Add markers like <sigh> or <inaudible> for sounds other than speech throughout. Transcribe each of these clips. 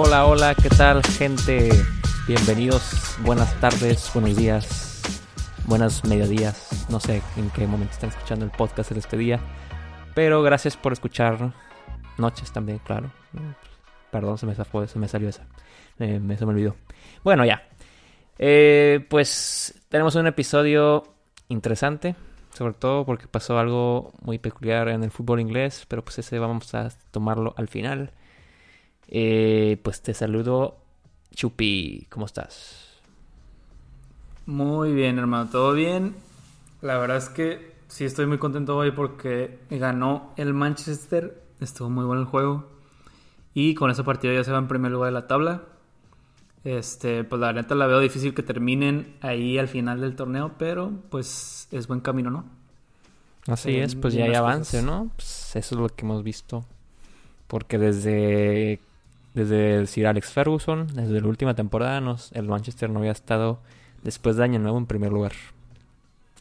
Hola, hola, ¿qué tal gente? Bienvenidos, buenas tardes, buenos días, buenas mediodías. No sé en qué momento están escuchando el podcast en este día, pero gracias por escuchar. Noches también, claro. Perdón, se me, zafó, se me salió esa. Eh, se me olvidó. Bueno, ya. Eh, pues tenemos un episodio interesante, sobre todo porque pasó algo muy peculiar en el fútbol inglés, pero pues ese vamos a tomarlo al final. Eh, pues te saludo, Chupi, ¿cómo estás? Muy bien, hermano, todo bien. La verdad es que sí estoy muy contento hoy porque ganó el Manchester, estuvo muy bueno el juego. Y con ese partido ya se va en primer lugar de la tabla. Este, pues la neta la veo difícil que terminen ahí al final del torneo, pero pues es buen camino, ¿no? Así es, pues ya hay avance, ¿no? Pues eso es lo que hemos visto. Porque desde desde el Sir Alex Ferguson, desde la última temporada, nos, el Manchester no había estado después de Año Nuevo en primer lugar.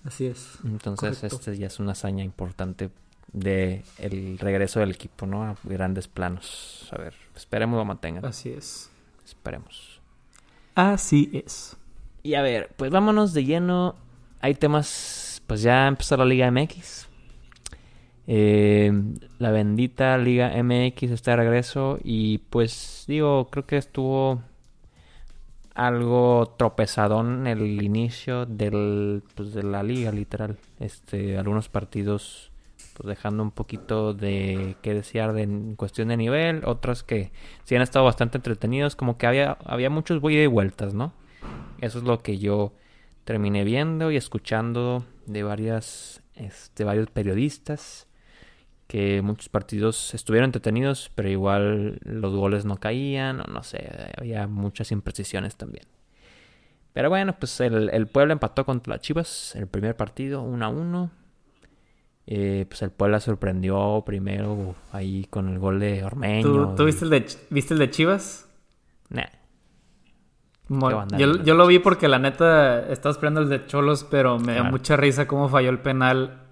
Así es. Entonces, este ya es una hazaña importante de el regreso del equipo, ¿no? A grandes planos. A ver, esperemos lo mantengan. Así es. Esperemos. Así es. Y a ver, pues vámonos de lleno. Hay temas, pues ya empezó la Liga MX. Eh, la bendita Liga MX está de regreso y pues digo, creo que estuvo algo tropezadón el inicio del, pues, de la liga literal. Este, algunos partidos pues dejando un poquito de que desear de, en cuestión de nivel, otros que sí han estado bastante entretenidos, como que había, había muchos voy y vueltas, ¿no? Eso es lo que yo terminé viendo y escuchando de varias, este, varios periodistas que muchos partidos estuvieron entretenidos, pero igual los goles no caían, o no sé, había muchas imprecisiones también. Pero bueno, pues el, el Puebla empató contra las Chivas el primer partido, 1 a 1. Eh, pues el Puebla sorprendió primero ahí con el gol de Ormeño. ¿Tú, viste, el de, viste el de Chivas? Nah. yo, yo, lo vi porque la neta estaba esperando el de Cholos, pero me da mucha risa cómo falló el penal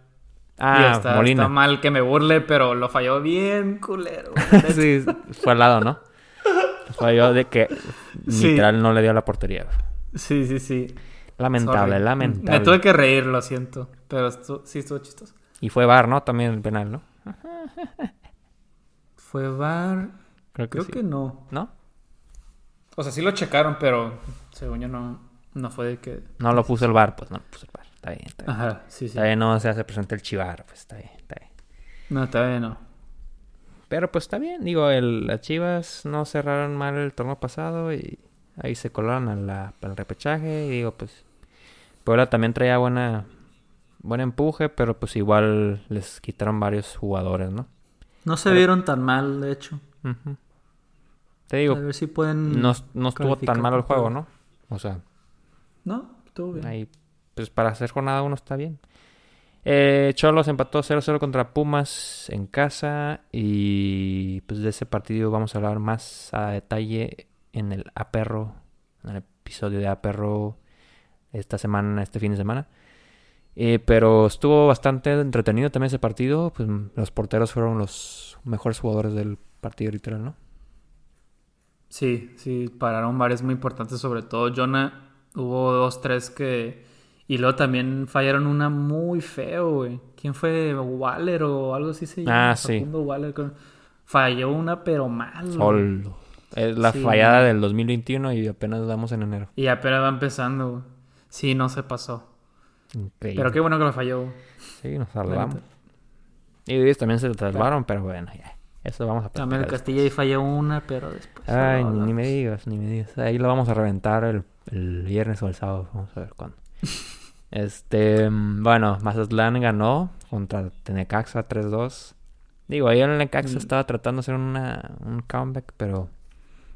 Ah, está, Molina. mal que me burle, pero lo falló bien, culero. <laughs> sí, fue al lado, ¿no? Falló de que literal no le dio la portería. Sí, sí, sí. Lamentable, lamentable. Me tuve que reír, lo siento. Pero sí estuvo chistoso. Y fue VAR, ¿no? También el penal, ¿no? <laughs> ¿Fue VAR? Creo que, Creo que no. ¿No? O sea, sí lo checaron, pero según yo no, no fue de que... No lo puso el VAR, pues no lo puso el VAR. Está bien, está bien. Ajá, sí, sí. Está bien, no se hace presente el chivar, pues está bien, está bien. No, está bien, no. Pero pues está bien, digo, el, las Chivas no cerraron mal el torneo pasado y ahí se colaron a la, al repechaje y digo, pues Puebla también traía buena buen empuje, pero pues igual les quitaron varios jugadores, ¿no? No se vieron tan mal, de hecho. Te digo, a ver si pueden no, no estuvo tan mal el juego, ¿no? O sea, no, estuvo bien. Ahí pues para hacer jornada uno está bien. Eh, Cholos empató 0-0 contra Pumas en casa y pues de ese partido vamos a hablar más a detalle en el Aperro, en el episodio de Aperro esta semana, este fin de semana. Eh, pero estuvo bastante entretenido también ese partido. Pues los porteros fueron los mejores jugadores del partido literal, ¿no? Sí, sí, pararon varios muy importantes, sobre todo Jonah. Hubo dos, tres que y luego también fallaron una muy feo, güey. ¿Quién fue? ¿Waller o algo así se llama? Ah, sí. Waller. Falló una, pero mal. Solo. Es la fallada del 2021 y apenas damos en enero. Y apenas va empezando, güey. Sí, no se pasó. Increíble. Pero qué bueno que lo falló. Sí, nos salvamos. Y ellos también se salvaron, pero bueno, ya. Eso vamos a También el Castilla y falló una, pero después. Ay, ni, me digas, ni me digas. Ahí lo vamos a reventar el, el viernes o el sábado. Vamos a ver cuándo. <laughs> Este, bueno, Mazatlán ganó contra Tenecaxa 3-2. Digo, ahí el Necaxa mm. estaba tratando de hacer una, un comeback, pero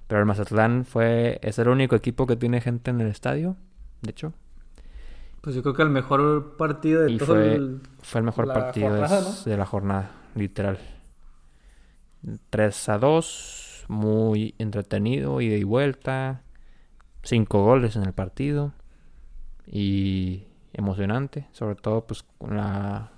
pero el Mazatlán fue es el único equipo que tiene gente en el estadio, de hecho. Pues yo creo que el mejor partido de todo fue, el, fue el mejor partido de la jornada, literal. 3 a 2, muy entretenido, ida y vuelta, cinco goles en el partido y emocionante, sobre todo pues con la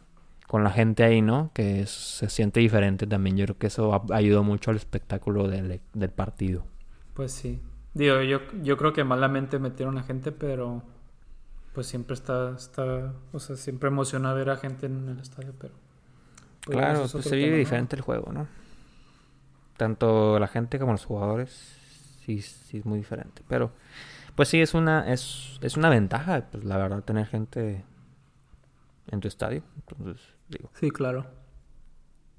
con la gente ahí, ¿no? Que se siente diferente también. Yo creo que eso ayudó mucho al espectáculo del, del partido. Pues sí. Digo, yo, yo creo que malamente metieron a gente, pero pues siempre está, está, o sea, siempre emociona ver a gente en el estadio, pero... pues, claro, pues se vive diferente el juego, ¿no? Tanto la gente como los jugadores, sí, sí es muy diferente, pero pues sí es una, es, es una ventaja, pues la verdad, tener gente en tu estadio, entonces, digo. Sí, claro.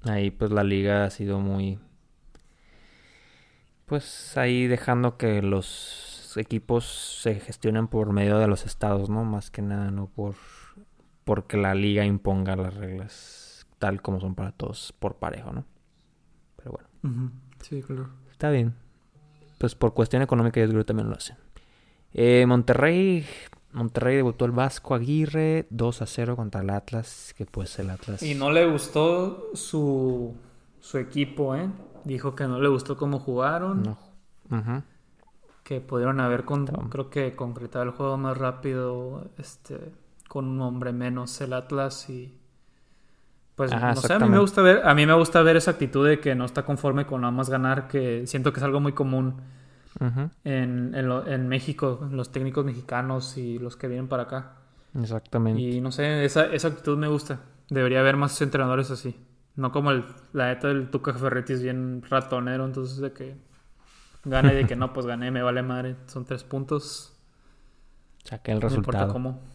Ahí pues la liga ha sido muy... Pues ahí dejando que los equipos se gestionen por medio de los estados, ¿no? Más que nada, no por porque la liga imponga las reglas tal como son para todos por parejo, ¿no? Pero bueno. Sí, claro. Está bien. Pues por cuestión económica yo creo que también lo hacen. Eh, Monterrey Monterrey debutó el Vasco Aguirre 2 a 0 contra el Atlas, que pues el Atlas... Y no le gustó su, su equipo, ¿eh? Dijo que no le gustó cómo jugaron. No. Que pudieron haber, con, creo que concretado el juego más rápido, este, con un hombre menos el Atlas y... Pues no sé, a mí me gusta ver, a mí me gusta ver esa actitud de que no está conforme con nada más ganar, que siento que es algo muy común en, en, México, los técnicos mexicanos y los que vienen para acá. Exactamente. Y no sé, esa, esa actitud me gusta. Debería haber más entrenadores así. No como el, la neta del Tuca Ferretti es bien ratonero, entonces de que gane de que no, pues gané, me vale madre. Son tres puntos. Saqué el resultado. No importa cómo.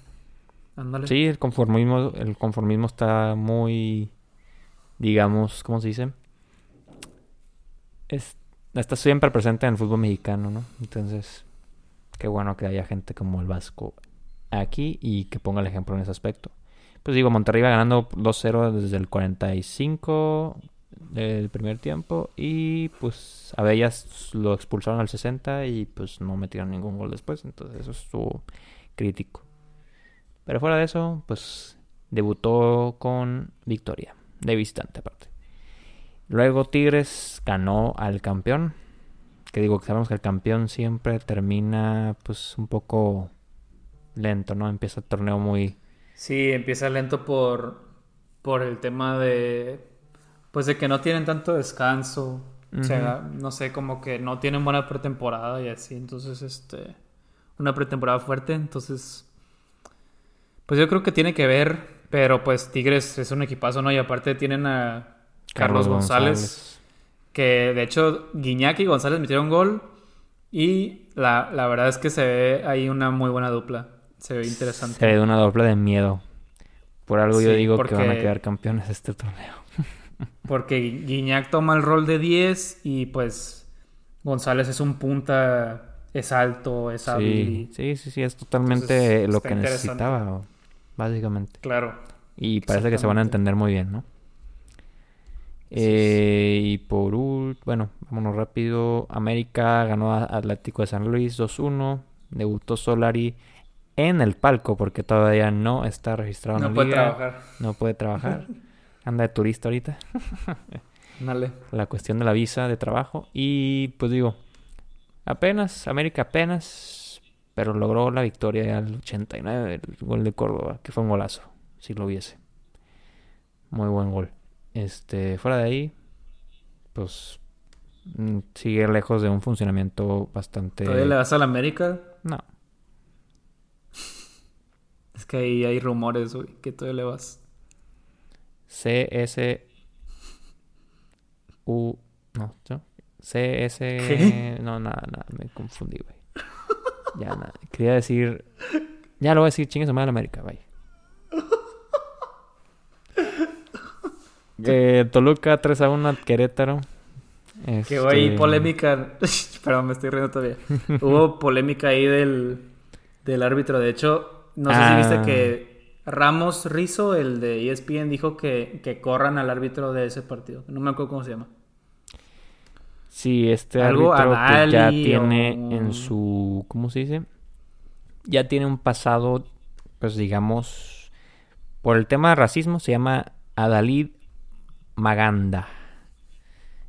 Sí, el conformismo, el conformismo está muy, digamos, ¿cómo se dice? Es, está siempre presente en el fútbol mexicano, ¿no? Entonces, qué bueno que haya gente como el Vasco aquí y que ponga el ejemplo en ese aspecto. Pues digo, Monterrey va ganando 2-0 desde el 45 del primer tiempo y pues a Bellas lo expulsaron al 60 y pues no metieron ningún gol después, entonces eso estuvo crítico. Pero fuera de eso, pues debutó con victoria, de visitante aparte. Luego Tigres ganó al campeón. Que digo que sabemos que el campeón siempre termina pues un poco lento, ¿no? Empieza el torneo muy... Sí, empieza lento por, por el tema de... Pues de que no tienen tanto descanso. O sea, no sé, como que no tienen buena pretemporada y así. Entonces, este... Una pretemporada fuerte. Entonces... Pues yo creo que tiene que ver. Pero pues Tigres es un equipazo, ¿no? Y aparte tienen a Carlos, González, Que de hecho Guiñac y González metieron gol. Y la, verdad es que se ve ahí una muy buena dupla. Se ve interesante. Se ve una dupla de miedo. Por algo yo digo que van a quedar campeones este torneo. <laughs> porque Guiñac toma el rol de 10 y pues González es un punta, es alto, es hábil. Sí, sí, sí, es totalmente lo que necesitaba, básicamente. Claro. Y parece que se van a entender muy bien, ¿no? Eh, y por último, bueno, vámonos rápido. América ganó a Atlético de San Luis 2-1. Debutó Solari en el palco porque todavía no está registrado no en puede trabajar. No puede trabajar. <laughs> Anda de turista ahorita. Dale. La cuestión de la visa de trabajo. Y pues digo, apenas, América apenas, pero logró la victoria al 89, el gol de Córdoba, que fue un golazo, si lo viese. Muy buen gol. Este, fuera de ahí, pues mm, sigue lejos de un funcionamiento bastante. ¿Todavía le vas a la América? No. Es que ahí hay rumores, güey, que todavía le vas. CS U no, ¿no? CS ¿Qué? no, nada, nada, me confundí, güey. Ya nada, quería decir ya lo voy a decir, chingue su madre América, vaya. Eh, Toluca 3 a 1 Querétaro. Que hubo ahí este, polémica. <laughs> Perdón, me estoy riendo todavía. <laughs> hubo polémica ahí del, del árbitro. De hecho, no sé si viste ah. que Ramos Rizo, el de ESPN, dijo que, que corran al árbitro de ese partido. No me acuerdo cómo se llama. Sí, este árbitro que ya tiene en su. ¿Cómo se dice? Ya tiene un pasado, pues digamos. Por el tema de racismo, se llama Adalid Maganda.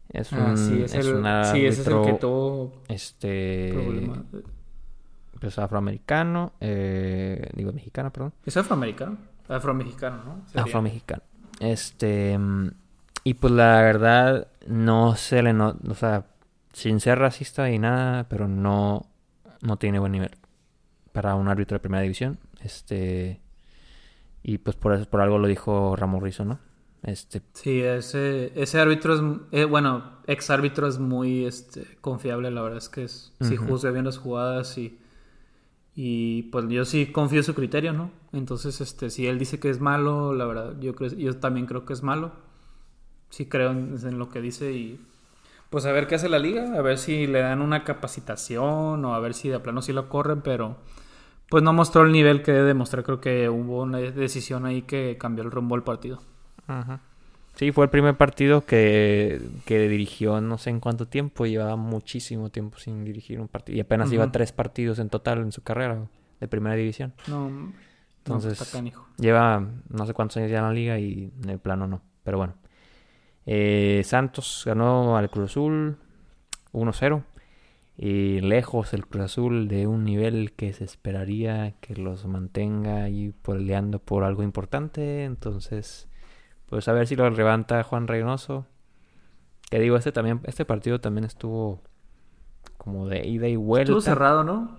Es ah, un, sí, es, el, sí, ese es el que tuvo este problema. pues afroamericano, eh, digo mexicano, perdón. Es afroamericano, afromexicano, ¿no? Afromexicano. Este y pues la verdad no se le no, o sea, sin ser racista y nada, pero no, no tiene buen nivel para un árbitro de primera división. Este y pues por eso, por algo lo dijo Ramón Rizzo, ¿no? Este Sí, ese, ese árbitro es eh, bueno, ex árbitro es muy este confiable, la verdad es que es, si juzga bien las jugadas y y pues yo sí confío en su criterio, ¿no? Entonces, este, si él dice que es malo, la verdad, yo creo, yo también creo que es malo. Sí creo en, lo que dice y pues a ver qué hace la liga, a ver si le dan una capacitación o a ver si de plano sí lo corren, pero pues no mostró el nivel que debe demostrar. Creo que hubo una decisión ahí que cambió el rumbo del partido. Ajá. Sí, fue el primer partido que, que dirigió no sé en cuánto tiempo. Llevaba muchísimo tiempo sin dirigir un partido. Y apenas iba tres partidos en total en su carrera de primera división. No, entonces lleva no sé cuántos años ya en la liga y en el plano no. Pero bueno. Eh, Santos ganó al Cruz Azul 1-0. Y lejos el Cruz Azul de un nivel que se esperaría que los mantenga ahí peleando por algo importante. Entonces pues a ver si lo levanta Juan Reynoso. Que digo, este también, este partido también estuvo como de ida y vuelta. Estuvo cerrado, ¿no?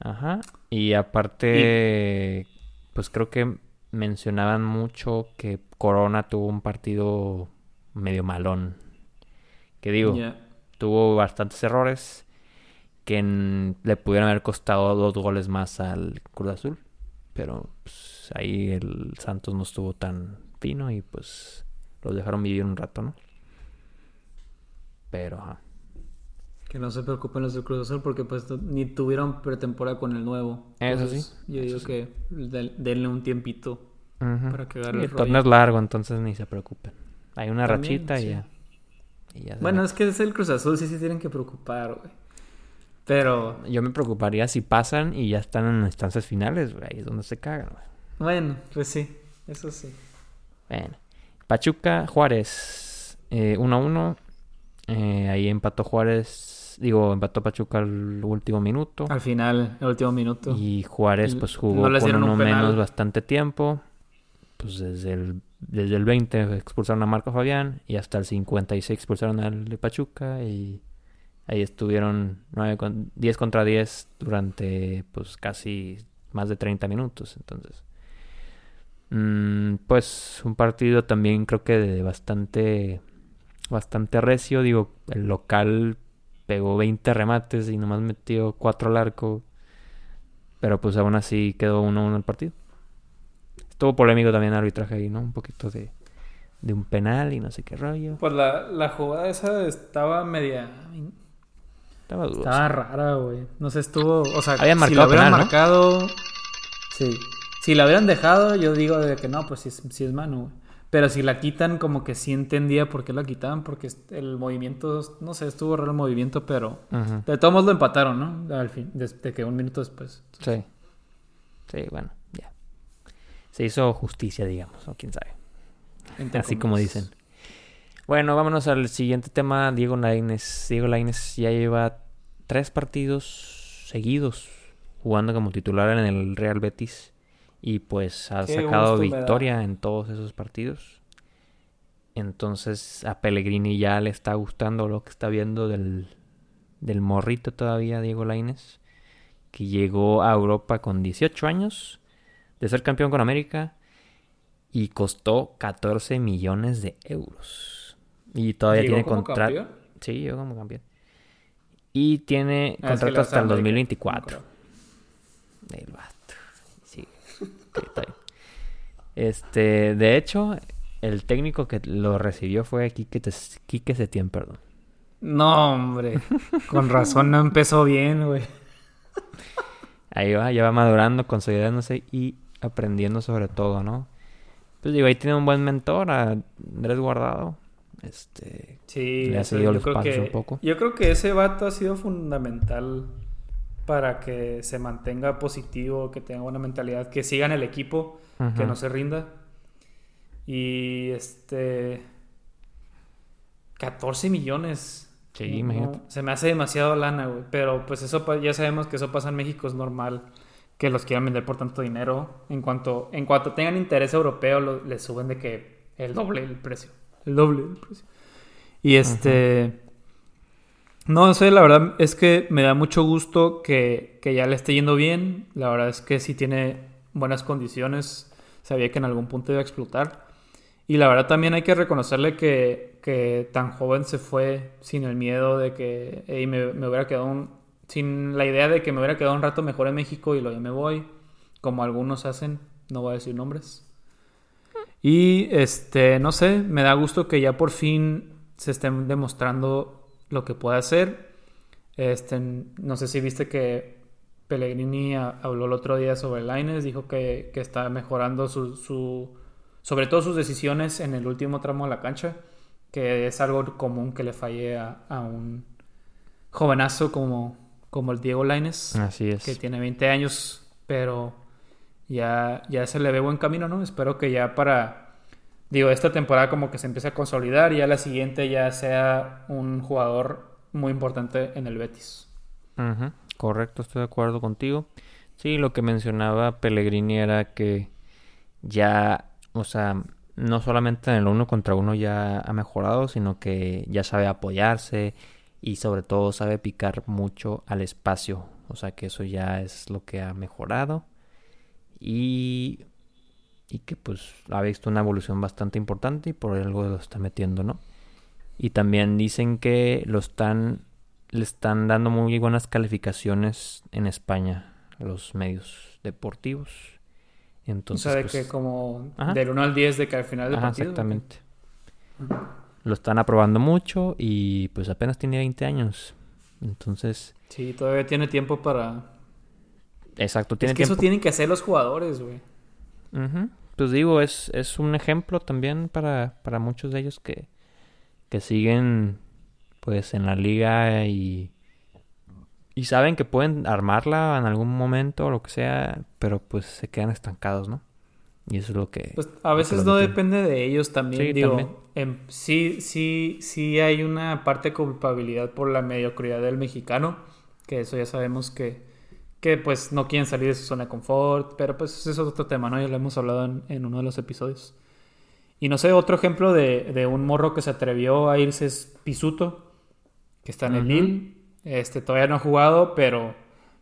Ajá. Y aparte, pues creo que mencionaban mucho que Corona tuvo un partido medio malón. Que digo, tuvo bastantes errores que le pudieran haber costado dos goles más al Cruz Azul. Pero pues, ahí el Santos no estuvo tan, y pues los dejaron vivir un rato, ¿no? Pero, Que no se preocupen los del Cruz Azul porque pues ni tuvieron pretemporada con el nuevo. Eso sí. Yo digo que denle un tiempito para que agarre el, torneo es largo, entonces ni se preocupen. Hay una rachita y ya. bueno, es que es el Cruz Azul, sí se tienen que preocupar, güey. Pero... Yo me preocuparía si pasan y ya están en instancias finales, güey. Ahí es donde se cagan, güey. Bueno, pues sí. Eso sí. Bueno. Pachuca, Juárez, 1-1. Eh, eh, ahí empató Juárez, digo, empató Pachuca al último minuto. Al final, el último minuto. Y Juárez pues jugó con uno menos bastante tiempo. Pues desde el, desde el 20 expulsaron a Marco Fabián y hasta el 56 expulsaron al de Pachuca y ahí estuvieron 9 con, 10 contra 10 durante pues casi más de 30 minutos. Entonces, Mm, pues un partido también creo que de bastante bastante recio. Digo, el local pegó 20 remates y nomás metió 4 al arco. Pero pues aún así quedó 1-1 el partido. Estuvo polémico también el arbitraje ahí, ¿no? Un poquito de, de un penal y no sé qué rollo. Pues la, la jugada esa estaba media... Estaba dudosa. Estaba rara, güey. No sé, estuvo... O sea, Había marcado si marcado... Sí. Si la hubieran dejado, yo digo de que no, pues sí, es mano, güey. Pero si la quitan, como que sí entendía por qué la quitaban, porque el movimiento, no sé, estuvo raro el movimiento, pero de todos modos lo empataron, ¿no? Al fin, desde que un minuto después. Sí. Sí, bueno, ya. Se hizo justicia, digamos, o quién sabe. Así como dicen. Bueno, vámonos al siguiente tema. Diego Lainez. Diego Lainez ya lleva tres partidos seguidos jugando como titular en el Real Betis y pues ha sacado victoria en todos esos partidos. Entonces a Pellegrini ya le está gustando lo que está viendo del, del morrito todavía, Diego Laines, que llegó a Europa con 18 años de ser campeón con América y costó 14 millones de euros. Y todavía tiene contrato. Sí, llegó como campeón. Y tiene ah, contrato hasta el 2024. Este, de hecho, el técnico que lo recibió fue Quique, Quique Setién, perdón. No, hombre. Con razón no empezó bien, güey. Ahí va, ya va madurando, consolidándose y aprendiendo sobre todo, ¿no? Pues digo, ahí tiene un buen mentor, a Andrés Guardado. Este, sí, le ha seguido los pasos un poco. Yo creo que ese vato ha sido fundamental para que se mantenga positivo, que tenga buena mentalidad, que siga en el equipo, que no se rinda. Y este 14 millones. Sí, se me hace demasiado lana, güey. Pero pues eso ya sabemos que eso pasa en México, es normal que los quieran vender por tanto dinero. En cuanto, en cuanto tengan interés europeo, les suben de que el doble el precio. El doble el precio. Y este. No sé, la verdad es que me da mucho gusto que, que ya le esté yendo bien. La verdad es que sí tiene buenas condiciones. Sabía que en algún punto iba a explotar. Y la verdad también hay que reconocerle que, que tan joven se fue sin el miedo de que me, me, hubiera quedado un, sin la idea de que me hubiera quedado un rato mejor en México y lo ya me voy, como algunos hacen, no voy a decir nombres. Y este, no sé, me da gusto que ya por fin se estén demostrando lo que puede hacer. Este, no sé si viste que Pellegrini habló el otro día sobre Lines, dijo que, que está mejorando su, su, sobre todo sus decisiones en el último tramo de la cancha, que es algo común que le falle a, a un jovenazo como, como el Diego Laines. Así es. Que tiene 20 años, pero ya, ya se le ve buen camino, ¿no? Espero que ya para, digo, esta temporada como que se empiece a consolidar y ya la siguiente ya sea un jugador muy importante en el Betis. Correcto, estoy de acuerdo contigo. Sí, lo que mencionaba Pellegrini era que ya, o sea, no solamente en el uno contra uno ya ha mejorado, sino que ya sabe apoyarse, y sobre todo sabe picar mucho al espacio. O sea que eso ya es lo que ha mejorado y, y que pues ha visto una evolución bastante importante y por algo lo está metiendo, ¿no? Y también dicen que lo están le están dando muy buenas calificaciones en España los medios deportivos. Entonces, o sea, de pues, que como del 1 al 10 de que al final del partido. Exactamente lo están aprobando mucho y pues apenas tiene 20 años. Entonces... Sí, todavía tiene tiempo para... Exacto, tiene es que eso tienen que hacer los jugadores, güey. Pues digo, es, es un ejemplo también para, para muchos de ellos que, que siguen pues en la liga y, y saben que pueden armarla en algún momento o lo que sea, pero pues se quedan estancados, ¿no? Y eso es lo que... Pues a veces no depende de ellos también. Sí, digo, sí, sí, sí hay una parte de culpabilidad por la mediocridad del mexicano, que eso ya sabemos que, que pues no quieren salir de su zona de confort, pero pues eso es otro tema, ¿no? Ya lo hemos hablado en, uno de los episodios. Y no sé, otro ejemplo de, de, un morro que se atrevió a irse es Pisuto, que está en el Lille. Este, todavía no ha jugado, pero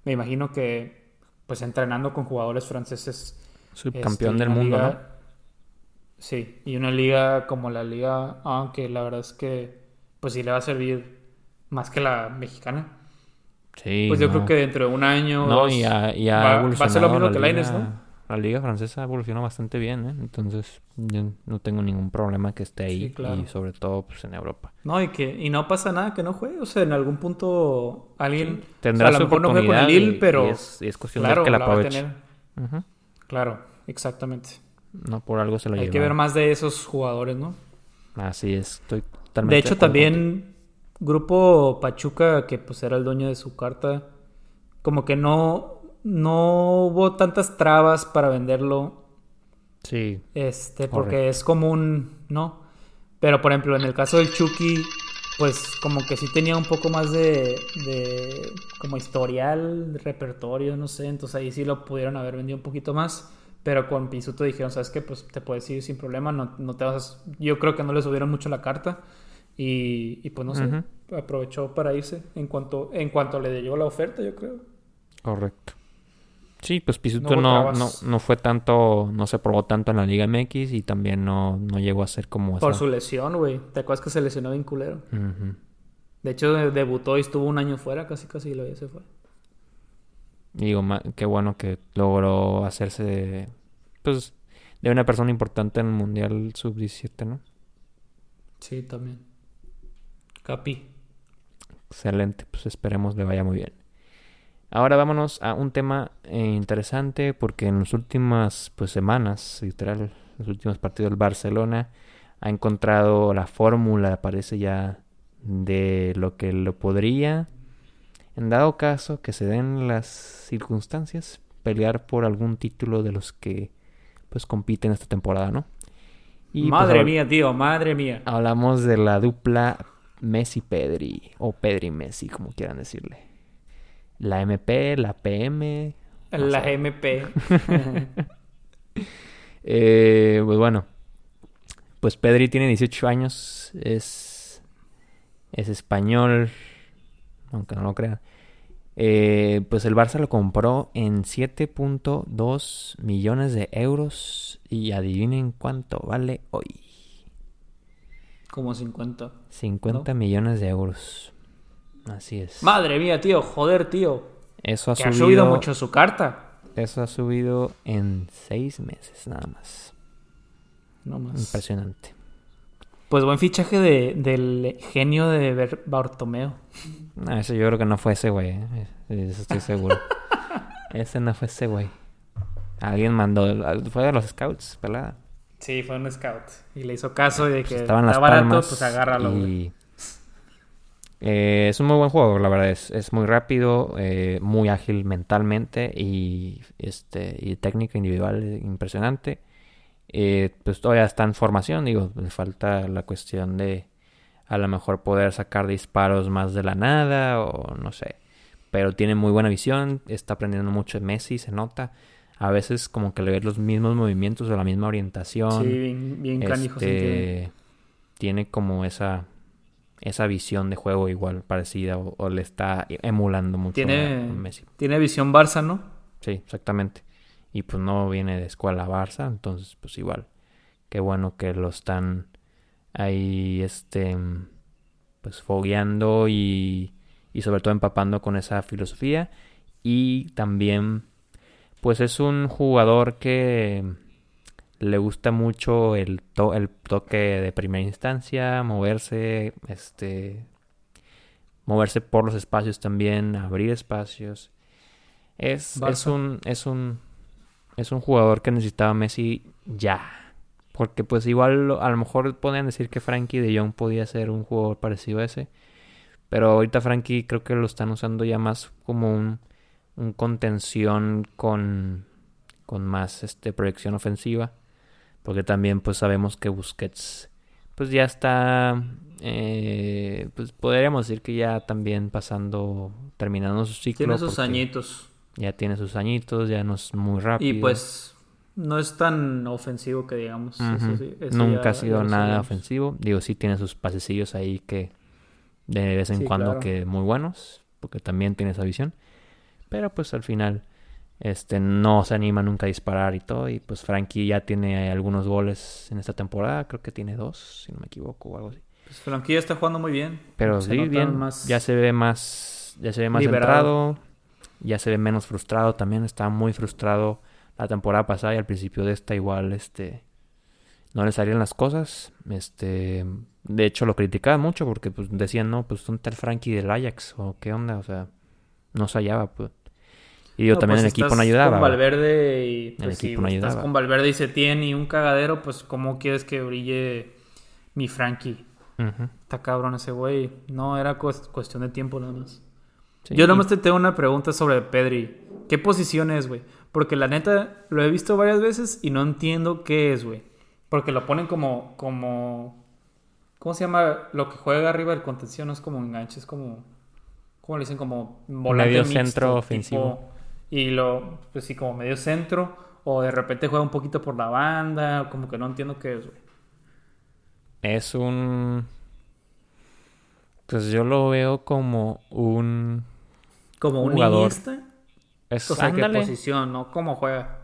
me imagino que pues entrenando con jugadores franceses Subcampeón este, del mundo, ¿no? Sí, y una liga como la liga, aunque la verdad es que pues sí le va a servir más que la mexicana. Sí. Pues yo creo que dentro de un año. No, y va, a ser lo mismo que la ¿no? La liga francesa evoluciona bastante bien, ¿eh? Entonces yo no tengo ningún problema que esté ahí y sobre todo pues en Europa. No, y que y no pasa nada que no juegue, o sea, en algún punto alguien tendrá o sea, a lo mejor no juega con el Lille, pero es, cuestión de que la aproveche. Claro, exactamente. No por algo se lo Hay que ver más de esos jugadores, ¿no? Así es, estoy totalmente De hecho, también Grupo Pachuca, que pues era el dueño de su carta, como que no, no hubo tantas trabas para venderlo. Sí. Este, porque es común, ¿no? Pero por ejemplo, en el caso del Chucky, pues como que sí tenía un poco más de, de como historial, de repertorio, no sé, entonces ahí sí lo pudieron haber vendido un poquito más, pero con Pisuto dijeron, ¿sabes qué? Pues te puedes ir sin problema, no, no te vas yo creo que no le subieron mucho la carta y, y pues no sé, aprovechó para irse en cuanto, en cuanto le llegó la oferta, yo creo. Correcto. Sí, pues Pisuto no, no, no, fue tanto, no se probó tanto en la Liga MX y también no, no llegó a ser como... Por su lesión, güey. ¿Te acuerdas que se lesionó bien culero? De hecho, debutó y estuvo un año fuera, casi casi, y luego ya se fue. Digo, qué bueno que logró hacerse, pues, de una persona importante en el Mundial Sub-17, ¿no? Sí, también. Capi. Excelente, pues esperemos le vaya muy bien. Ahora vámonos a un tema eh, interesante porque en las últimas pues, semanas, literal, los últimos partidos del Barcelona ha encontrado la fórmula, parece ya, de lo que lo podría, en dado caso que se den las circunstancias, pelear por algún título de los que pues compiten esta temporada, ¿no? Y, pues, madre mía, tío, madre mía. Hablamos de la dupla Messi-Pedri, o Pedri-Messi, como quieran decirle la MP, la PM. La MP. <laughs> eh, pues bueno, pues Pedri tiene 18 años, es, es español, aunque no lo crean. Eh, pues el Barça lo compró en 7.2 millones de euros y adivinen cuánto vale hoy. Como 50. 50 millones de euros. Así es. Madre mía, tío, joder, tío. Eso ha Que subido, ha subido mucho su carta. Eso ha subido en seis meses nada más. No más. Impresionante. Pues buen fichaje de, del genio de Bartomeo. No, eso yo creo que no fue ese güey. eh. Eso estoy seguro. <laughs> ese no fue ese güey. Alguien mandó. Fue de los scouts, pelada. Sí, fue un scout. Y le hizo caso de que Pues estaban las está barato, palmas. pues agárralo. y- Eh, es un muy buen juego, la verdad. Es, es muy rápido, eh, muy ágil mentalmente y, este, y técnica individual impresionante. Eh, pues todavía está en formación, digo, le falta la cuestión de a lo mejor poder sacar disparos más de la nada o no sé. Pero tiene muy buena visión, está aprendiendo mucho de Messi, se nota. A veces como que le ves los mismos movimientos o la misma orientación. Sí, bien, bien canijo. Este, tiene como esa esa visión de juego igual parecida o, o le está emulando mucho Tiene- a Messi. Tiene visión Barça, ¿no? Sí, exactamente. Y pues no viene de escuela Barça, entonces pues igual. Qué bueno que lo están ahí este pues fogueando y, y sobre todo empapando con esa filosofía y también pues es un jugador que le gusta mucho el, to- el toque de primera instancia, moverse, este, moverse por los espacios también, abrir espacios. Es, es un, es un, es un jugador que necesitaba Messi ya. Porque pues igual a lo mejor podían decir que Frankie de Jong podía ser un jugador parecido a ese. Pero ahorita Frankie creo que lo están usando ya más como un, un contención con, con más este, proyección ofensiva. Porque también pues sabemos que Busquets pues ya está, eh, pues podríamos decir que ya también pasando, terminando su ciclo. Tiene sus añitos. Ya tiene sus añitos, ya no es muy rápido. Y pues no es tan ofensivo que digamos. Eso sí, eso Nunca ya- ha sido nada ofensivo. Digo, sí tiene sus pasecillos ahí que de vez en Sí, cuando claro. que muy buenos, porque también tiene esa visión. Pero pues al final este no se anima nunca a disparar y todo y pues Frankie ya tiene algunos goles en esta temporada, creo que tiene dos, si no me equivoco o algo así. Pues Franquilla está jugando muy bien. Pero Se sí, bien, más ya se ve más, ya se ve más liberado. centrado, ya se ve menos frustrado también, estaba muy frustrado la temporada pasada y al principio de esta igual, este, no le salían las cosas, este, de hecho lo criticaban mucho porque pues decían, no, pues ¿dónde está el Frankie del Ajax? o qué onda, o sea, no se hallaba, pues. Y yo No, también pues el si equipo estás no ayudaba. Con Valverde y El pues, si equipo no estás ayudaba. con Valverde y Setién y un cagadero, pues ¿cómo quieres que brille mi Frankie? Está cabrón ese güey. No, era cues- cuestión de tiempo nada más. Sí, Yo nomás te tengo una pregunta sobre Pedri. ¿Qué posición es, güey? Porque la neta lo he visto varias veces y no entiendo qué es, güey. Porque lo ponen como, como, ¿cómo se llama? Lo que juega arriba del contención no es como enganche, es como, ¿cómo le dicen? Como volante Medio mixto, centro tipo- ofensivo. Y lo, pues sí, como medio centro. O de repente juega un poquito por la banda. Como que no entiendo qué es, güey. Es un... Pues yo lo veo como un... Como un Jugador. Iniesta. Es, O sea, ¿qué posición, no? ¿Cómo juega?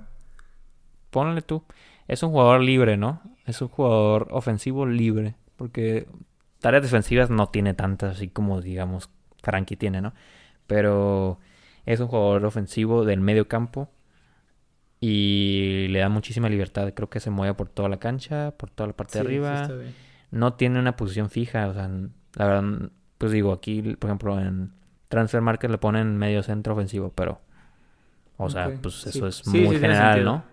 ponle tú. Es un jugador libre, ¿no? Es un jugador ofensivo libre. Porque tareas defensivas no tiene tantas así como, digamos, Frankie tiene, ¿no? Pero es un jugador ofensivo del medio campo. Y le da muchísima libertad. Creo que se mueve por toda la cancha, por toda la parte Sí, de sí arriba. está bien. no tiene una posición fija. O sea, la verdad, pues digo, aquí, por ejemplo, en Transfer Market le ponen medio centro ofensivo, pero. O sea, pues sí. eso es Sí, muy general. ¿no?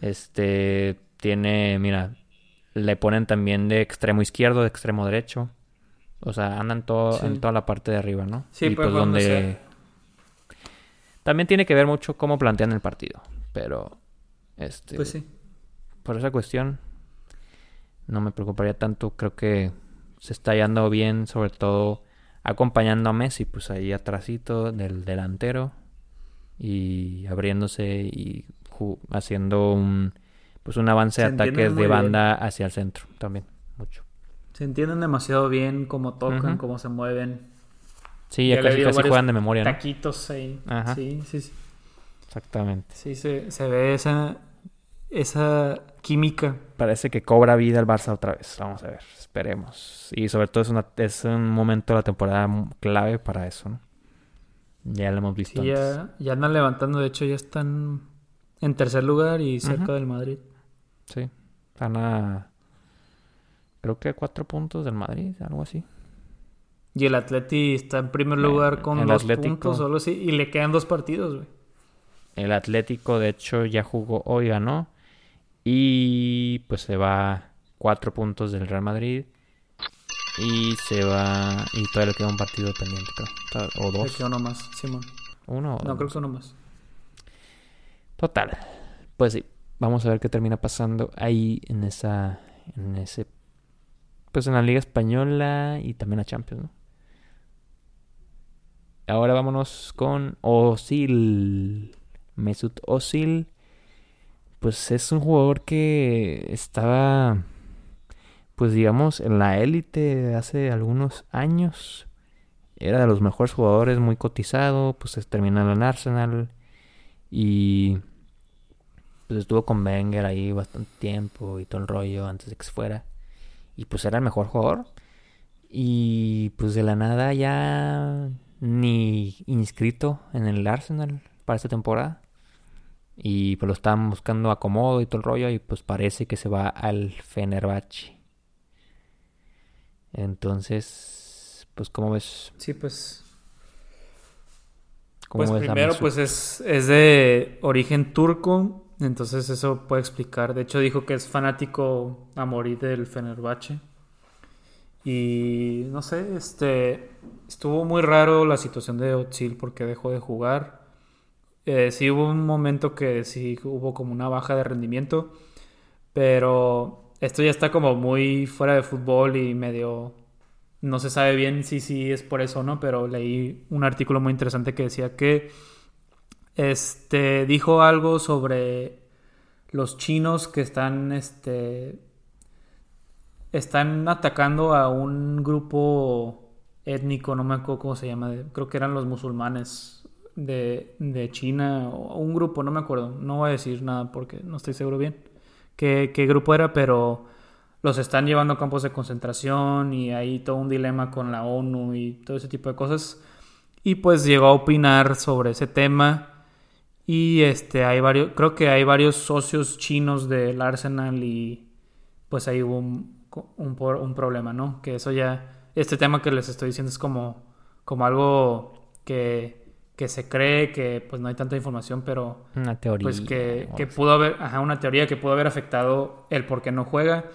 Este. Tiene, mira, le ponen también de extremo izquierdo, de extremo derecho. O sea, andan todo, Sí. en toda la parte de arriba, ¿no? Sí, y pues donde donde. sea. También tiene que ver mucho cómo plantean el partido. Pero. Este. Pues sí. por esa cuestión no me preocuparía tanto. Creo que se está hallando bien, sobre todo acompañando a Messi, pues ahí atrásito del delantero y abriéndose y haciendo un pues un avance de ataques de bien. banda hacia el centro también mucho. Se entienden demasiado bien cómo tocan, cómo se mueven. Sí, ya, casi, casi juegan de memoria, ¿no? Taquitos ahí. Ajá. Sí, sí, sí. Exactamente. Sí, se, se ve esa, esa química. Parece que cobra vida el Barça otra vez. Vamos a ver, esperemos. Y sobre todo es, una, es un momento de la temporada clave para eso, ¿no? Ya lo hemos visto. Sí, ya, ya, andan levantando, de hecho ya están en tercer lugar y cerca del Madrid. Sí, están a creo que cuatro puntos del Madrid, algo así. Y el Atleti está en primer lugar con dos puntos solo sí, y le quedan dos partidos, güey. El Atlético, de hecho, ya jugó hoy, ganó. Y pues se va cuatro puntos del Real Madrid. Y se va. Y todavía le queda un partido pendiente, creo. O dos. Le queda uno más, Simón. Uno. No, creo que uno más. Total. Pues sí. Vamos a ver qué termina pasando ahí en esa. En ese. Pues en la Liga Española y también la Champions, ¿no? Ahora vámonos con Osil. Mesut Özil, pues es un jugador que estaba, pues digamos, en la élite hace algunos años. Era de los mejores jugadores, muy cotizado, pues terminó en Arsenal y pues estuvo con Wenger ahí bastante tiempo y todo el rollo antes de que se fuera. Y pues era el mejor jugador. Y pues de la nada ya ni inscrito en el Arsenal para esta temporada. Y pues lo estaban buscando acomodo y todo el rollo. Y pues parece que se va al Fenerbahce. Entonces, pues, ¿cómo ves? Sí, pues. pues primero, pues es, es de origen turco. Entonces, eso puede explicar. De hecho, dijo que es fanático a morir del Fenerbahce. Y no sé, este. Estuvo muy raro la situación de Otzil porque dejó de jugar. Eh, sí hubo un momento que sí hubo como una baja de rendimiento, pero esto ya está como muy fuera de fútbol y medio... No se sabe bien si sí es por eso o no, pero leí un artículo muy interesante que decía que este dijo algo sobre los chinos que están este están atacando a un grupo étnico, no me acuerdo cómo se llama, creo que eran los musulmanes de, de China o un grupo, no me acuerdo, no voy a decir nada porque no estoy seguro bien qué, qué grupo era, pero los están llevando a campos de concentración y hay todo un dilema con la ONU y todo ese tipo de cosas. Y pues llegó a opinar sobre ese tema. Y este hay varios, creo que hay varios socios chinos del Arsenal y pues ahí hubo un, un, problema, ¿no? Que eso ya, este tema que les estoy diciendo es como, como algo que que se cree que pues no hay tanta información, pero una teoría, pues que, que pudo haber, ajá, una teoría que pudo haber afectado el por qué no juega,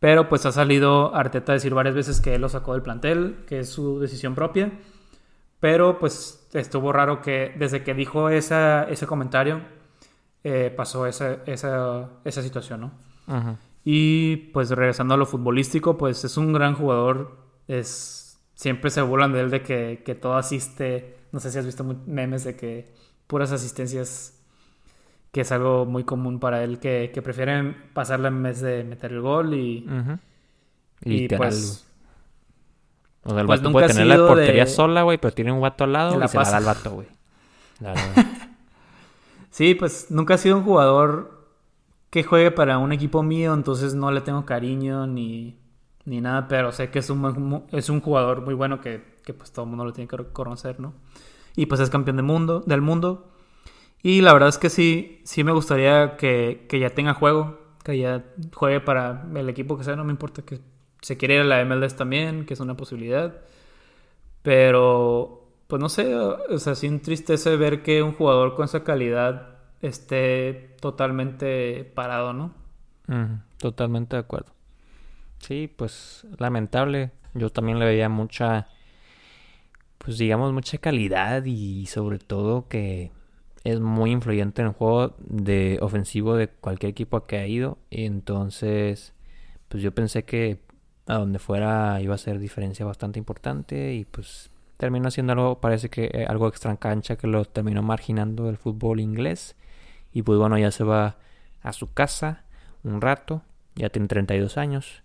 pero pues ha salido Arteta a decir varias veces que él lo sacó del plantel, que es su decisión propia, pero pues estuvo raro que desde que dijo esa, ese comentario eh, pasó esa, esa, esa situación, ¿no? Y pues regresando a lo futbolístico, pues es un gran jugador, es siempre se burlan de él de que, que todo asiste. No sé si has visto memes de que puras asistencias, que es algo muy común para él, que, que prefieren pasarla en vez de meter el gol y, y pues... O sea, el pues vato puede tener la portería sola, güey, pero tiene un guato al lado y, se la da al vato, güey. <laughs> sí, pues nunca ha sido un jugador que juegue para un equipo mío, entonces no le tengo cariño ni, ni nada, pero sé que es un, es un jugador muy bueno que, que pues todo el mundo lo tiene que conocer, ¿no? Y pues es campeón del mundo, del mundo. Y la verdad es que sí, sí me gustaría que, que ya tenga juego, que ya juegue para el equipo que sea, no me importa que se quiera ir a la MLS también, que es una posibilidad. Pero, pues no sé, o sea, sí entristece ver que un jugador con esa calidad esté totalmente parado, ¿no? totalmente de acuerdo. Sí, pues lamentable. Yo también le veía mucha, pues digamos, mucha calidad y sobre todo que es muy influyente en el juego de ofensivo de cualquier equipo que ha ido. Entonces, pues yo pensé que a donde fuera iba a ser diferencia bastante importante y pues terminó haciendo algo, parece que eh, algo extra cancha que lo terminó marginando del fútbol inglés. Y pues bueno, ya se va a su casa un rato, ya tiene 32 años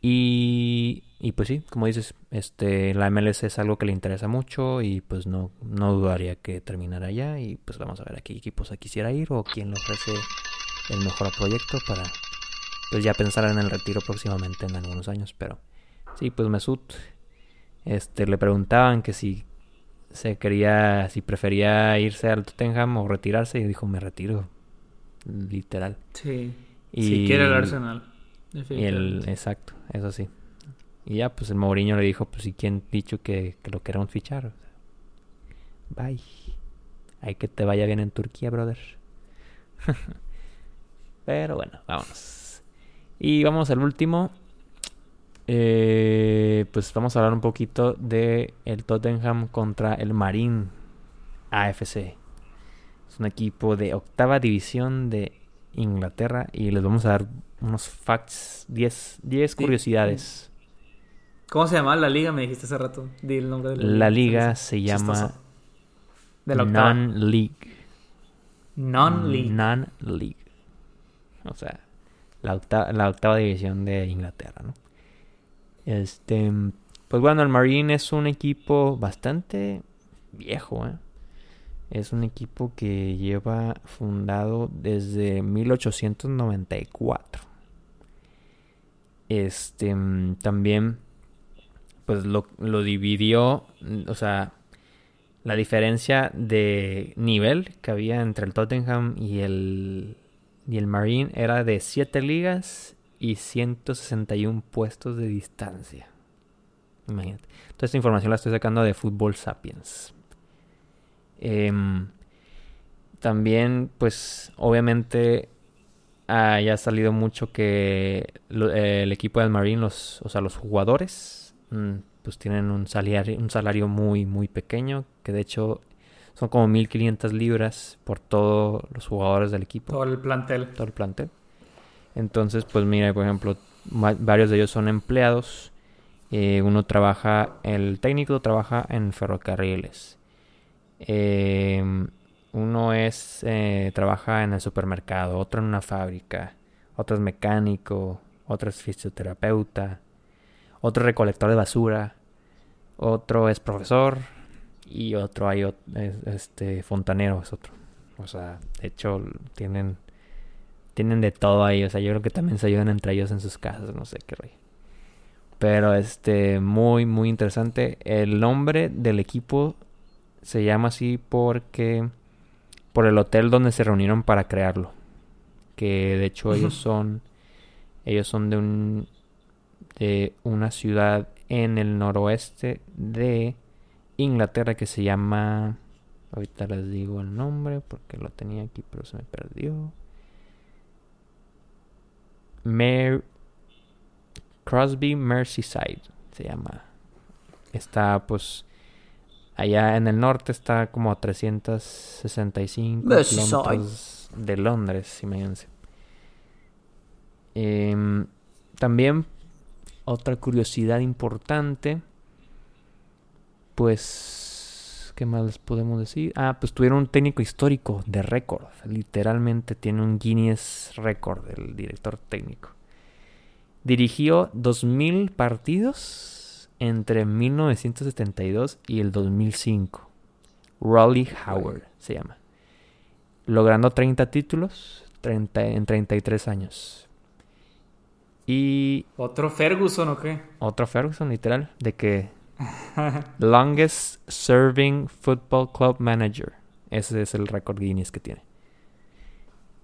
Y, y pues sí, como dices, este, la MLS es algo que le interesa mucho y pues no, no dudaría que terminara ya y pues vamos a ver a qué equipos quisiera ir o quién le ofrece el mejor proyecto para pues ya pensar en el retiro próximamente en algunos años, pero sí, pues Mesut este le preguntaban que si se quería si prefería irse al Tottenham o retirarse y dijo, "Me retiro." Literal. Sí. si quiere el Arsenal. Y el, exacto, eso sí. Y ya, pues el Mourinho le dijo, pues, ¿y quién dicho que, que lo queremos fichar? Bye. Hay que te vaya bien en Turquía, brother. <laughs> Pero bueno, vámonos. Y vamos al último. Eh, pues vamos a hablar un poquito de el Tottenham contra el Marine AFC. Es un equipo de octava división de Inglaterra y les vamos a dar unos facts, 10 curiosidades. ¿Cómo se llama la liga? Me dijiste hace rato. Di el nombre de la, la liga. se llama Non-League. Non-League. Non-League. O sea, la octava, la octava división de Inglaterra, ¿no? Este, pues bueno, el Marine es un equipo bastante viejo, ¿eh? Es un equipo que lleva fundado desde 1894. Este, también, pues lo, lo dividió, o sea, la diferencia de nivel que había entre el Tottenham y el, y el Marine era de 7 ligas y 161 puestos de distancia. Imagínate. Toda esta información la estoy sacando de Football Sapiens. Em, también, pues, obviamente, ha salido mucho que el equipo del Marine, los, o sea, los jugadores, mm, pues tienen un salario, un salario muy, muy pequeño, que de hecho son como 1.500 libras por todos los jugadores del equipo. Todo el plantel. Todo el plantel. Entonces, pues mira, por ejemplo, varios de ellos son empleados. Eh, uno trabaja, el técnico trabaja en ferrocarriles. Em, uno es eh, trabaja en el supermercado, otro en una fábrica, otro es mecánico, otro es fisioterapeuta, otro recolector de basura, otro es profesor y otro hay este fontanero es otro. O sea, de hecho tienen tienen de todo ahí, o sea, yo creo que también se ayudan entre ellos en sus casas, no sé qué rey. Pero este muy muy interesante, el nombre del equipo se llama así porque por el hotel donde se reunieron para crearlo. Que de hecho ellos son ellos son de un de una ciudad en el noroeste de Inglaterra que se llama ahorita les digo el nombre porque lo tenía aquí pero se me perdió. Mer Crosby Merseyside se llama. Está pues Allá en el norte está como a 365 kilómetros de Londres, imagínense. Em, también otra curiosidad importante, pues, ¿qué más les podemos decir? Ah, pues tuvieron un técnico histórico de récord, literalmente tiene un Guinness récord el director técnico. Dirigió 2.000 partidos entre 1972 y el 2005. Raleigh Howard se llama. Logrando 30 títulos 30, en 33 años. Y... ¿Otro Ferguson o qué? Otro Ferguson, literal. De que... longest serving football club manager. Ese es el récord Guinness que tiene.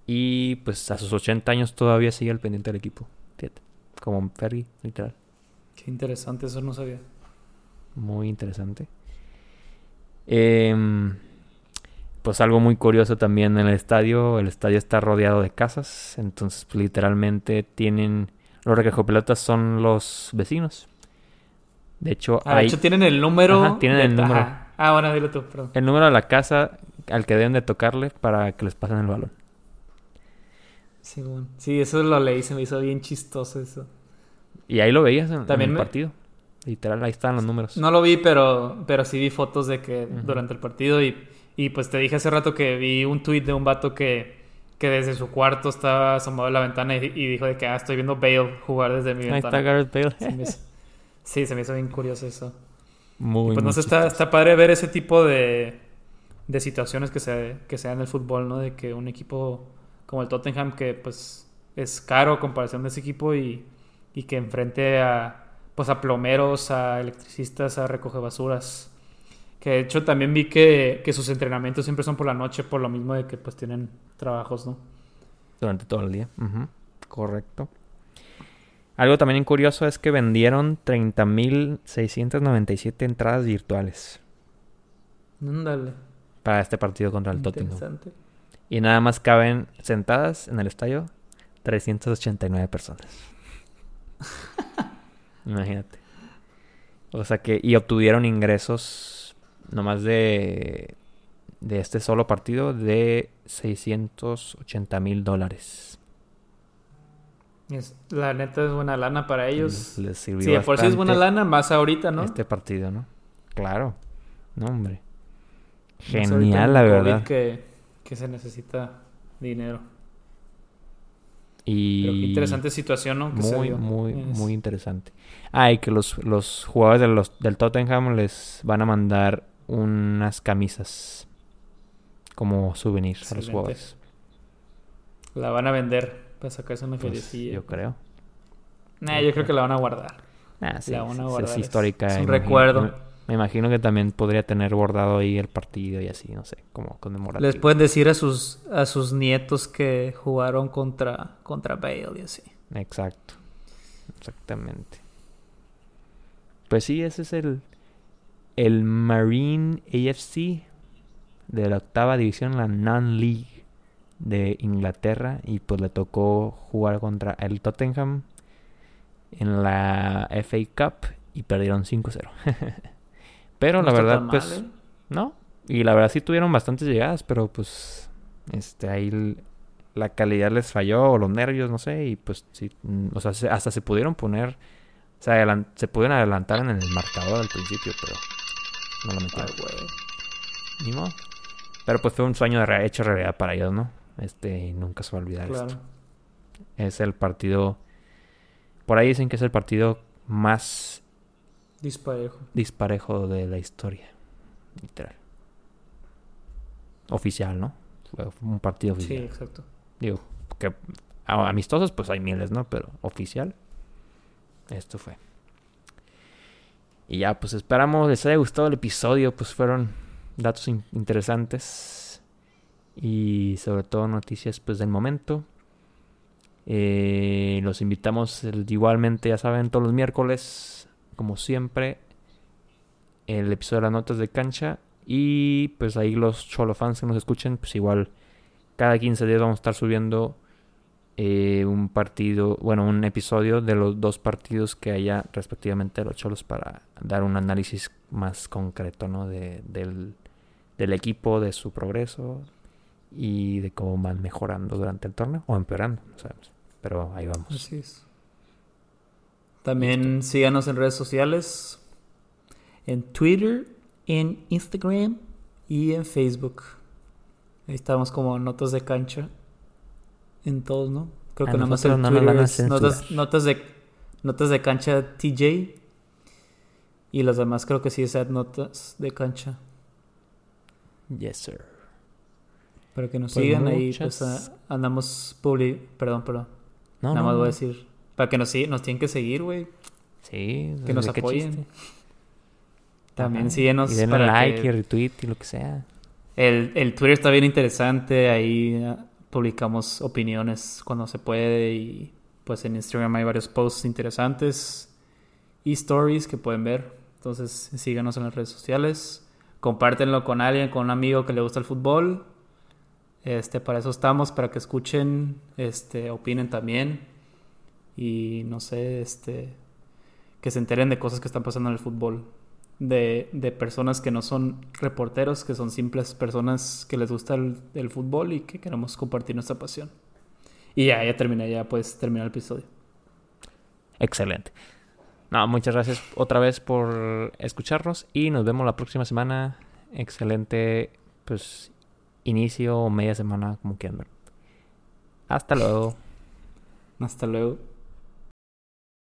Y pues a sus 80 años todavía sigue al pendiente del equipo. Como Fergie, literal. Qué interesante, eso no sabía. Muy interesante. Em, pues algo muy curioso también en el estadio. El estadio está rodeado de casas. Entonces, pues, literalmente tienen. Los recogepelotas son los vecinos. De hecho, ah, de hecho tienen el número. tienen el número. Ah, bueno, dilo tú, perdón. El número de la casa al que deben de tocarle para que les pasen el balón. Sí, bueno. sí, eso lo leí, se me hizo bien chistoso eso. Y ahí lo veías en, el partido. Literal, ahí están los números. No lo vi, pero, pero sí vi fotos de que durante el partido y, y, pues te dije hace rato que vi un tuit de un vato que, que desde su cuarto estaba asomado a la ventana y, y dijo de que ah, estoy viendo Bale jugar desde mi Ahí ventana. está Gareth Bale. Sí, se me hizo bien curioso eso. Muy, Pues no sé, está, está padre ver ese tipo de, de situaciones que se, que se dan en el fútbol, ¿no? De que un equipo como el Tottenham, que pues es caro a comparación de ese equipo y, y que enfrente a, pues a plomeros, a electricistas, a recoge basuras. Que de hecho también vi que, que sus entrenamientos siempre son por la noche, por lo mismo de que pues tienen trabajos, ¿no? Durante todo el día. Correcto. Algo también curioso es que vendieron 30.697 entradas virtuales Ándale. para este partido contra el Tottenham. Interesante. Y nada más caben sentadas en el estadio 389 personas. <laughs> Imagínate. O sea que, y obtuvieron ingresos nomás de, de este solo partido de 680 mil dólares. Es- la neta es buena lana para ellos. Les sirvió Sí, de por sí es buena lana, más ahorita, ¿no? Este partido, ¿no? Claro. No, hombre. Genial, en la verdad. Que, que se necesita dinero. Y Pero qué interesante situación, ¿no? Que muy, muy, Es- muy interesante. Ah, y que los, los jugadores de los, del Tottenham les van a mandar unas camisas como souvenir a los jugadores. La van a vender para sacarse una Pues, feriecilla. yo creo. Nah, yo creo que la van a guardar. Ah, sí, La van a sí, sí, guardar, es es- histórica. es un imagino- recuerdo. Me, me imagino que también podría tener bordado ahí el partido y así, no sé, como conmemorativo. Les pueden decir a sus, a sus nietos que jugaron contra, contra Bale y así. Exacto. Exactamente. Pues sí, ese es el, el Marine AFC de la octava división, la Non-League de Inglaterra. Y pues le tocó jugar contra el Tottenham en la FA Cup y perdieron 5-0. <laughs> Pero No la verdad, pues, mal, ¿eh? no. Y la verdad sí tuvieron bastantes llegadas, pero pues, este, ahí la calidad les falló o los nervios, no sé, y pues sí, mm, o sea, se- hasta se pudieron poner, se, adelan- se pudieron adelantar en el marcador al principio, pero no lo metieron. güey. Ni modo. Pero pues fue un sueño de re- hecho realidad para ellos, ¿no? Este, y nunca se va a olvidar Claro. esto. Es el partido, por ahí dicen que es el partido más Disparejo. disparejo de la historia. Literal. Oficial, ¿no? Fue un partido Sí, oficial. exacto. Digo, que amistosos pues hay miles, ¿no? Pero oficial, esto fue. Y ya, pues esperamos les haya gustado el episodio, pues fueron datos in- interesantes y sobre todo noticias pues del momento. Eh, los invitamos igualmente, ya saben, todos los miércoles, como siempre, el episodio de las notas de cancha. Y pues ahí los cholo fans que nos escuchen, pues igual cada 15 días vamos a estar subiendo eh, un partido, bueno, un episodio de los dos partidos que haya respectivamente los cholos para dar un análisis más concreto, ¿no? De, del equipo, de su progreso y de cómo van mejorando durante el torneo o empeorando, no sabemos. Pero ahí vamos. Así es. También síganos en redes sociales. En Twitter, en Instagram y en Facebook. Ahí estamos como notas de cancha. En todos, ¿no? Creo A que nada más no nos Twitter van a es notas, notas de notas de cancha TJ. Y los demás creo que sí es at notas de cancha. Yes, sir. Para que nos Pues sigan ahí, pues a- andamos publi... Perdón, perdón. No, Nada no, más voy a decir. Para que nos, sig- nos tienen que seguir, güey. Sí, Que nos ¿de qué apoyen. chiste? También Ajá. síguenos Y denle para like que- y retweet y lo que sea. El, el Twitter está bien interesante, ahí ah, publicamos opiniones cuando se puede y pues en Instagram hay varios posts interesantes y stories que pueden ver. Entonces síganos en las redes sociales, compártenlo con alguien, con un amigo que le gusta el fútbol. Este, para eso estamos, para que escuchen, este, opinen también y no sé, este, que se enteren de cosas que están pasando en el fútbol de, de personas que no son reporteros, que son simples personas que les gusta el, fútbol y que queremos compartir nuestra pasión. Y ya, ya terminé, ya puedes terminar el episodio. Excelente. No, muchas gracias otra vez por escucharnos y nos vemos la próxima semana. Excelente, pues, inicio o media semana, como quieran. Hasta luego. Hasta luego.